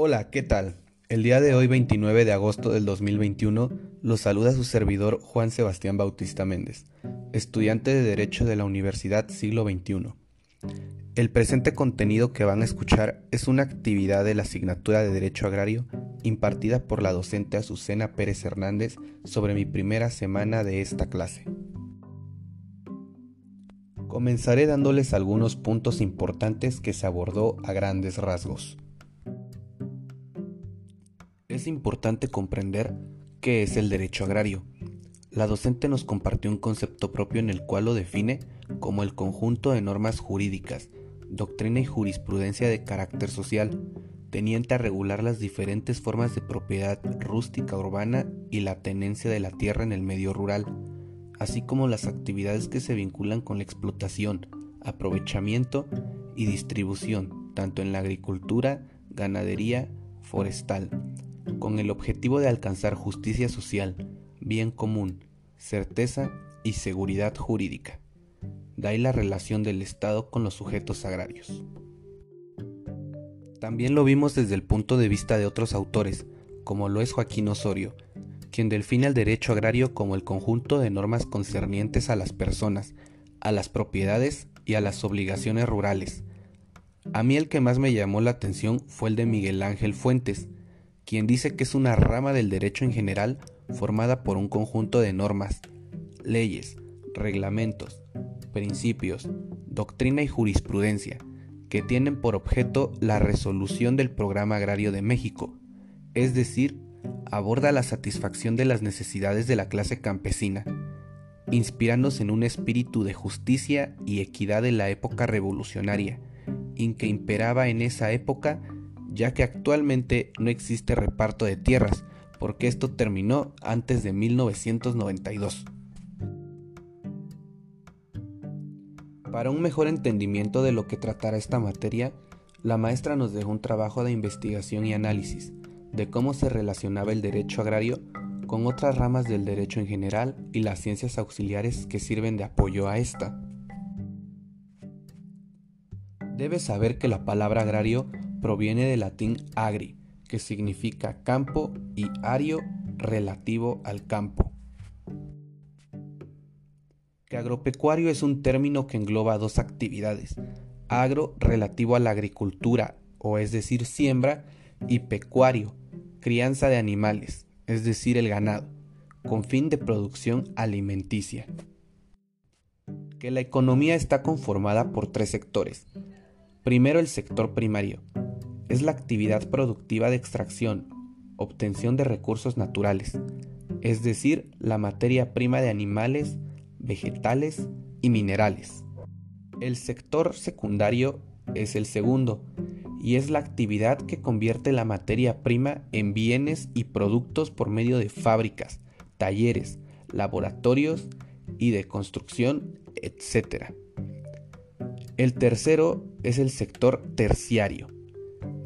Hola, ¿qué tal? El día de hoy, 29 de agosto del 2021, los saluda su servidor Juan Sebastián Bautista Méndez, estudiante de Derecho de la Universidad Siglo XXI. El presente contenido que van a escuchar es una actividad de la asignatura de Derecho Agrario impartida por la docente Azucena Pérez Hernández sobre mi primera semana de esta clase. Comenzaré dándoles algunos puntos importantes que se abordó a grandes rasgos. Es importante comprender qué es el derecho agrario. La docente nos compartió un concepto propio en el cual lo define como el conjunto de normas jurídicas doctrina y jurisprudencia de carácter social, teniente a regular las diferentes formas de propiedad rústica urbana y la tenencia de la tierra en el medio rural, así como las actividades que se vinculan con la explotación, aprovechamiento y distribución, tanto en la agricultura, ganadería, forestal, con el objetivo de alcanzar justicia social, bien común, certeza y seguridad jurídica. De la relación del Estado con los sujetos agrarios. También lo vimos desde el punto de vista de otros autores, como lo es Joaquín Osorio, quien define el derecho agrario como el conjunto de normas concernientes a las personas, a las propiedades y a las obligaciones rurales. A mí el que más me llamó la atención fue el de Miguel Ángel Fuentes, quien dice que es una rama del derecho en general formada por un conjunto de normas, leyes, reglamentos, principios, doctrina y jurisprudencia, que tienen por objeto la resolución del Programa Agrario de México, es decir, aborda la satisfacción de las necesidades de la clase campesina, inspirándose en un espíritu de justicia y equidad de la época revolucionaria, en que imperaba en esa época, ya que actualmente no existe reparto de tierras, porque esto terminó antes de 1992. Para un mejor entendimiento de lo que tratará esta materia, la maestra nos dejó un trabajo de investigación y análisis de cómo se relacionaba el derecho agrario con otras ramas del derecho en general y las ciencias auxiliares que sirven de apoyo a esta. Debes saber que la palabra agrario proviene del latín agri, que significa campo, y ario relativo al campo que agropecuario es un término que engloba dos actividades, agro relativo a la agricultura, o es decir, siembra, y pecuario, crianza de animales, es decir, el ganado, con fin de producción alimenticia. Que la economía está conformada por tres sectores. Primero el sector primario. Es la actividad productiva de extracción, obtención de recursos naturales, es decir, la materia prima de animales, vegetales y minerales. El sector secundario es el segundo y es la actividad que convierte la materia prima en bienes y productos por medio de fábricas, talleres, laboratorios y de construcción, etc. El tercero es el sector terciario.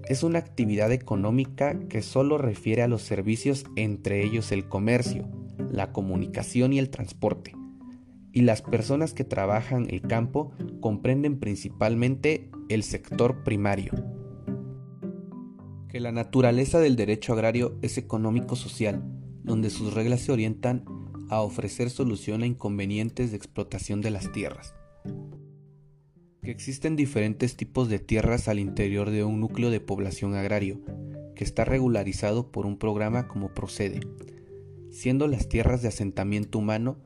Es una actividad económica que solo refiere a los servicios, entre ellos el comercio, la comunicación y el transporte y las personas que trabajan el campo comprenden principalmente el sector primario. Que la naturaleza del derecho agrario es económico-social, donde sus reglas se orientan a ofrecer solución a inconvenientes de explotación de las tierras. Que existen diferentes tipos de tierras al interior de un núcleo de población agrario, que está regularizado por un programa como procede, siendo las tierras de asentamiento humano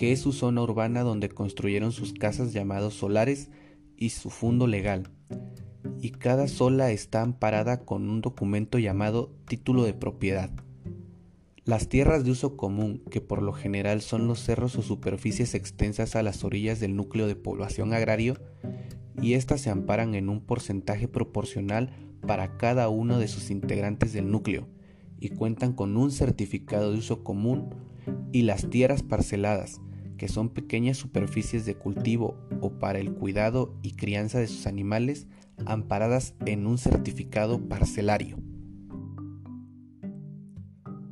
que es su zona urbana donde construyeron sus casas llamados solares y su fondo legal. Y cada sola está amparada con un documento llamado título de propiedad. Las tierras de uso común, que por lo general son los cerros o superficies extensas a las orillas del núcleo de población agrario, y éstas se amparan en un porcentaje proporcional para cada uno de sus integrantes del núcleo, y cuentan con un certificado de uso común, y las tierras parceladas, que son pequeñas superficies de cultivo o para el cuidado y crianza de sus animales amparadas en un certificado parcelario.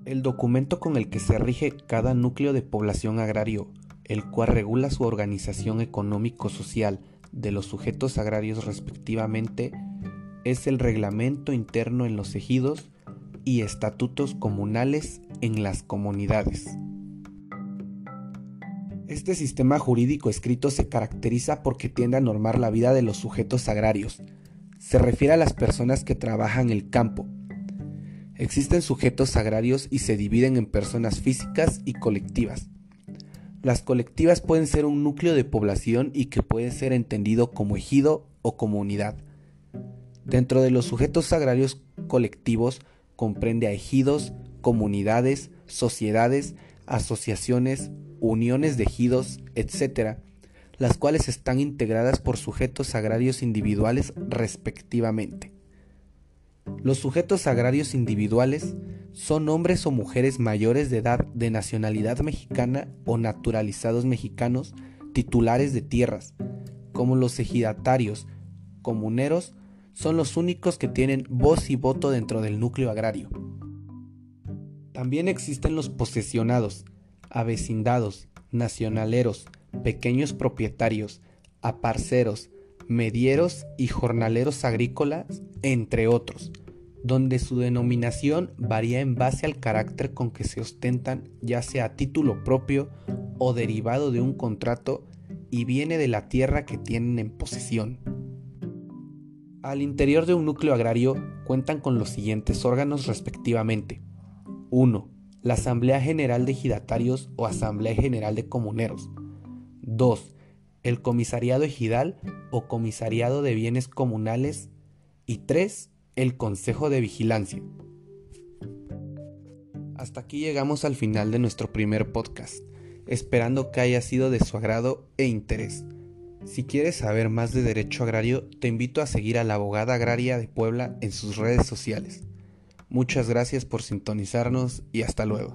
El documento con el que se rige cada núcleo de población agrario, el cual regula su organización económico-social de los sujetos agrarios respectivamente, es el reglamento interno en los ejidos y estatutos comunales en las comunidades. Este sistema jurídico escrito se caracteriza porque tiende a normar la vida de los sujetos agrarios. Se refiere a las personas que trabajan el campo. Existen sujetos agrarios y se dividen en personas físicas y colectivas. Las colectivas pueden ser un núcleo de población y que puede ser entendido como ejido o comunidad. Dentro de los sujetos agrarios colectivos comprende a ejidos, comunidades, sociedades, asociaciones, uniones de ejidos, etc., las cuales están integradas por sujetos agrarios individuales respectivamente. Los sujetos agrarios individuales son hombres o mujeres mayores de edad de nacionalidad mexicana o naturalizados mexicanos titulares de tierras, como los ejidatarios, comuneros, son los únicos que tienen voz y voto dentro del núcleo agrario. También existen los posesionados, avecindados, nacionaleros, pequeños propietarios, aparceros, medieros y jornaleros agrícolas, entre otros, donde su denominación varía en base al carácter con que se ostentan, ya sea a título propio o derivado de un contrato, y viene de la tierra que tienen en posesión. Al interior de un núcleo agrario cuentan con los siguientes órganos respectivamente. 1 la Asamblea General de Ejidatarios o Asamblea General de Comuneros. 2. El Comisariado Ejidal o Comisariado de Bienes Comunales. Y 3. El Consejo de Vigilancia. Hasta aquí llegamos al final de nuestro primer podcast, esperando que haya sido de su agrado e interés. Si quieres saber más de derecho agrario, te invito a seguir a la abogada agraria de Puebla en sus redes sociales. Muchas gracias por sintonizarnos y hasta luego.